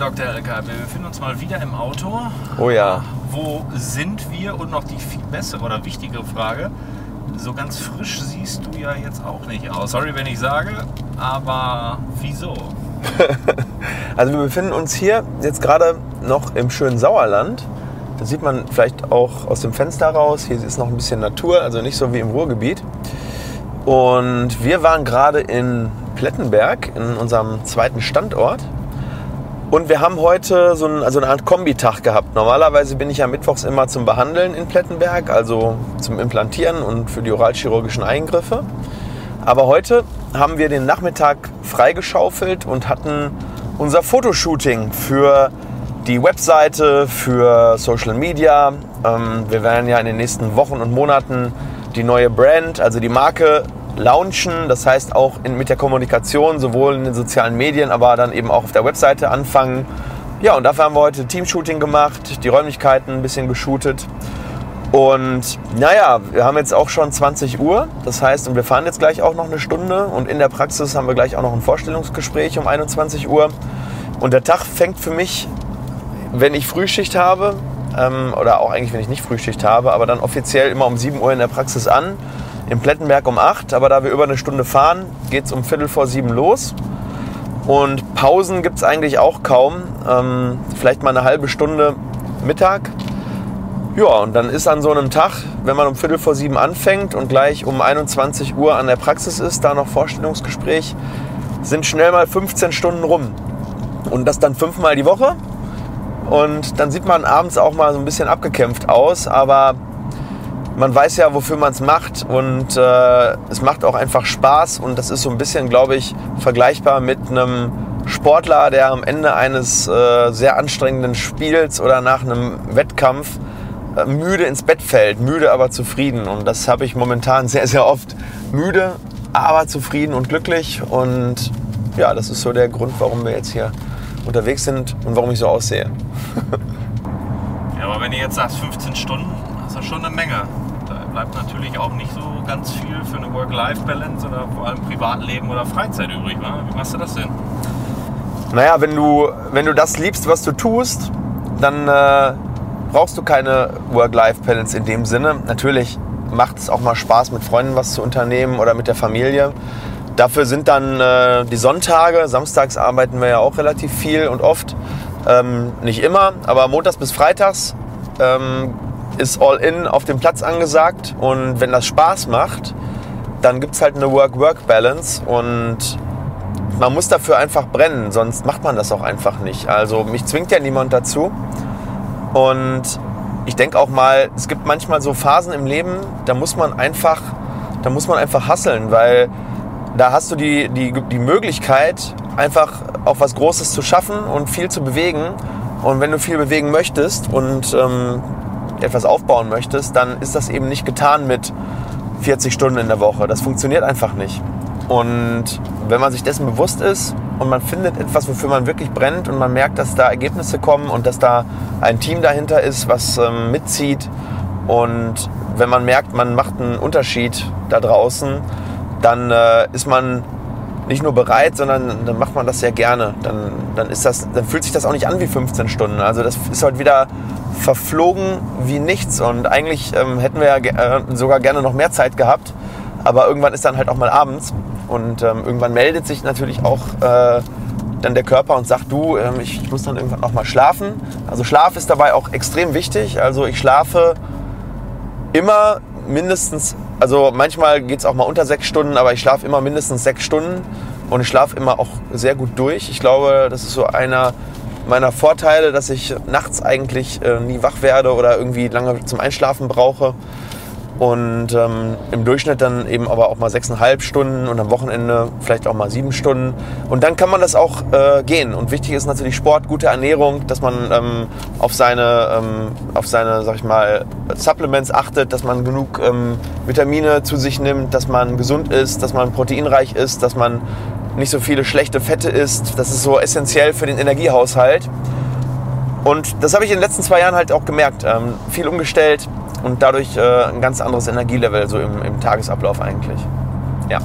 Dr. LK. Wir befinden uns mal wieder im Auto. Oh ja. Wo sind wir? Und noch die viel bessere oder wichtigere Frage. So ganz frisch siehst du ja jetzt auch nicht aus. Sorry, wenn ich sage, aber wieso? also wir befinden uns hier jetzt gerade noch im schönen Sauerland. Das sieht man vielleicht auch aus dem Fenster raus. Hier ist noch ein bisschen Natur, also nicht so wie im Ruhrgebiet. Und wir waren gerade in Plettenberg, in unserem zweiten Standort. Und wir haben heute so, ein, also eine Art Kombitag gehabt. Normalerweise bin ich ja mittwochs immer zum Behandeln in Plettenberg, also zum Implantieren und für die oralchirurgischen Eingriffe. Aber heute haben wir den Nachmittag freigeschaufelt und hatten unser Fotoshooting für die Webseite, für Social Media. Ähm, wir werden ja in den nächsten Wochen und Monaten die neue Brand, also die Marke launchen. Das heißt auch in, mit der Kommunikation, sowohl in den sozialen Medien, aber dann eben auch auf der Webseite anfangen. Ja, und dafür haben wir heute Teamshooting gemacht, die Räumlichkeiten ein bisschen geshootet. Und naja, wir haben jetzt auch schon 20 Uhr. Das heißt, und wir fahren jetzt gleich auch noch eine Stunde. Und in der Praxis haben wir gleich auch noch ein Vorstellungsgespräch um 21 Uhr. Und der Tag fängt für mich, wenn ich Frühschicht habe, ähm, oder auch eigentlich, wenn ich nicht Frühschicht habe, aber dann offiziell immer um 7 Uhr in der Praxis an in Plettenberg um 8, aber da wir über eine Stunde fahren, geht es um Viertel vor sieben los. Und Pausen gibt es eigentlich auch kaum. Ähm, vielleicht mal eine halbe Stunde Mittag. Ja, und dann ist an so einem Tag, wenn man um Viertel vor sieben anfängt und gleich um 21 Uhr an der Praxis ist, da noch Vorstellungsgespräch, sind schnell mal 15 Stunden rum. Und das dann fünfmal die Woche. Und dann sieht man abends auch mal so ein bisschen abgekämpft aus, aber man weiß ja, wofür man es macht und äh, es macht auch einfach Spaß und das ist so ein bisschen, glaube ich, vergleichbar mit einem Sportler, der am Ende eines äh, sehr anstrengenden Spiels oder nach einem Wettkampf äh, müde ins Bett fällt, müde aber zufrieden und das habe ich momentan sehr, sehr oft. Müde, aber zufrieden und glücklich und ja, das ist so der Grund, warum wir jetzt hier unterwegs sind und warum ich so aussehe. ja, aber wenn ihr jetzt sagst 15 Stunden, ist das schon eine Menge bleibt natürlich auch nicht so ganz viel für eine Work-Life-Balance oder vor allem Privatleben oder Freizeit übrig. Ne? Wie machst du das denn? Naja, wenn du, wenn du das liebst, was du tust, dann äh, brauchst du keine Work-Life-Balance in dem Sinne. Natürlich macht es auch mal Spaß, mit Freunden was zu unternehmen oder mit der Familie. Dafür sind dann äh, die Sonntage, samstags arbeiten wir ja auch relativ viel und oft. Ähm, nicht immer, aber montags bis freitags ähm, ist All-In auf dem Platz angesagt und wenn das Spaß macht, dann gibt es halt eine Work-Work-Balance und man muss dafür einfach brennen, sonst macht man das auch einfach nicht. Also mich zwingt ja niemand dazu und ich denke auch mal, es gibt manchmal so Phasen im Leben, da muss man einfach, da muss man einfach hasseln, weil da hast du die, die, die Möglichkeit, einfach auch was Großes zu schaffen und viel zu bewegen. Und wenn du viel bewegen möchtest und ähm, etwas aufbauen möchtest, dann ist das eben nicht getan mit 40 Stunden in der Woche. Das funktioniert einfach nicht. Und wenn man sich dessen bewusst ist und man findet etwas, wofür man wirklich brennt und man merkt, dass da Ergebnisse kommen und dass da ein Team dahinter ist, was ähm, mitzieht und wenn man merkt, man macht einen Unterschied da draußen, dann äh, ist man nicht nur bereit, sondern dann macht man das sehr gerne. Dann, dann, ist das, dann fühlt sich das auch nicht an wie 15 Stunden. Also das ist halt wieder verflogen wie nichts. Und eigentlich ähm, hätten wir ja äh, sogar gerne noch mehr Zeit gehabt. Aber irgendwann ist dann halt auch mal abends. Und ähm, irgendwann meldet sich natürlich auch äh, dann der Körper und sagt, du, ähm, ich, ich muss dann irgendwann auch mal schlafen. Also Schlaf ist dabei auch extrem wichtig. Also ich schlafe immer mindestens, also manchmal geht es auch mal unter sechs Stunden, aber ich schlafe immer mindestens sechs Stunden und ich schlafe immer auch sehr gut durch. Ich glaube, das ist so einer meiner Vorteile, dass ich nachts eigentlich äh, nie wach werde oder irgendwie lange zum Einschlafen brauche. Und ähm, im Durchschnitt dann eben aber auch mal sechseinhalb Stunden und am Wochenende vielleicht auch mal sieben Stunden. Und dann kann man das auch äh, gehen. Und wichtig ist natürlich Sport, gute Ernährung, dass man ähm, auf seine, ähm, auf seine, sag ich mal, Supplements achtet, dass man genug ähm, Vitamine zu sich nimmt, dass man gesund ist, dass man proteinreich ist, dass man nicht so viele schlechte Fette isst. Das ist so essentiell für den Energiehaushalt. Und das habe ich in den letzten zwei Jahren halt auch gemerkt. Ähm, viel umgestellt und dadurch äh, ein ganz anderes Energielevel so im, im Tagesablauf eigentlich. Ja.